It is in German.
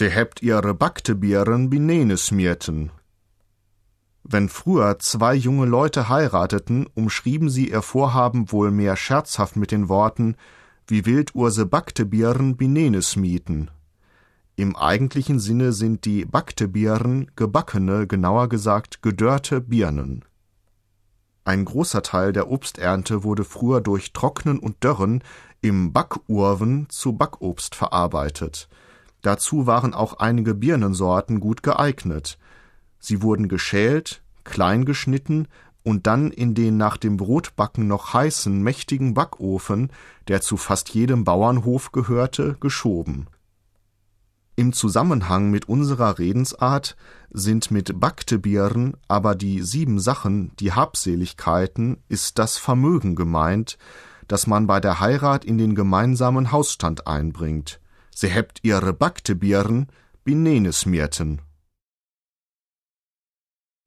Sie hebt ihre Baktebieren binene smierten. Wenn früher zwei junge Leute heirateten, umschrieben sie ihr Vorhaben wohl mehr scherzhaft mit den Worten wie wild urse Baktebieren binene smieten. Im eigentlichen Sinne sind die Baktebieren gebackene, genauer gesagt gedörrte Birnen. Ein großer Teil der Obsternte wurde früher durch Trocknen und Dörren im Backurven zu Backobst verarbeitet. Dazu waren auch einige Birnensorten gut geeignet. Sie wurden geschält, klein geschnitten und dann in den nach dem Brotbacken noch heißen, mächtigen Backofen, der zu fast jedem Bauernhof gehörte, geschoben. Im Zusammenhang mit unserer Redensart sind mit Baktebieren aber die sieben Sachen, die Habseligkeiten, ist das Vermögen gemeint, das man bei der Heirat in den gemeinsamen Hausstand einbringt. Sie hebt ihre Baktebieren, binenes Mirten.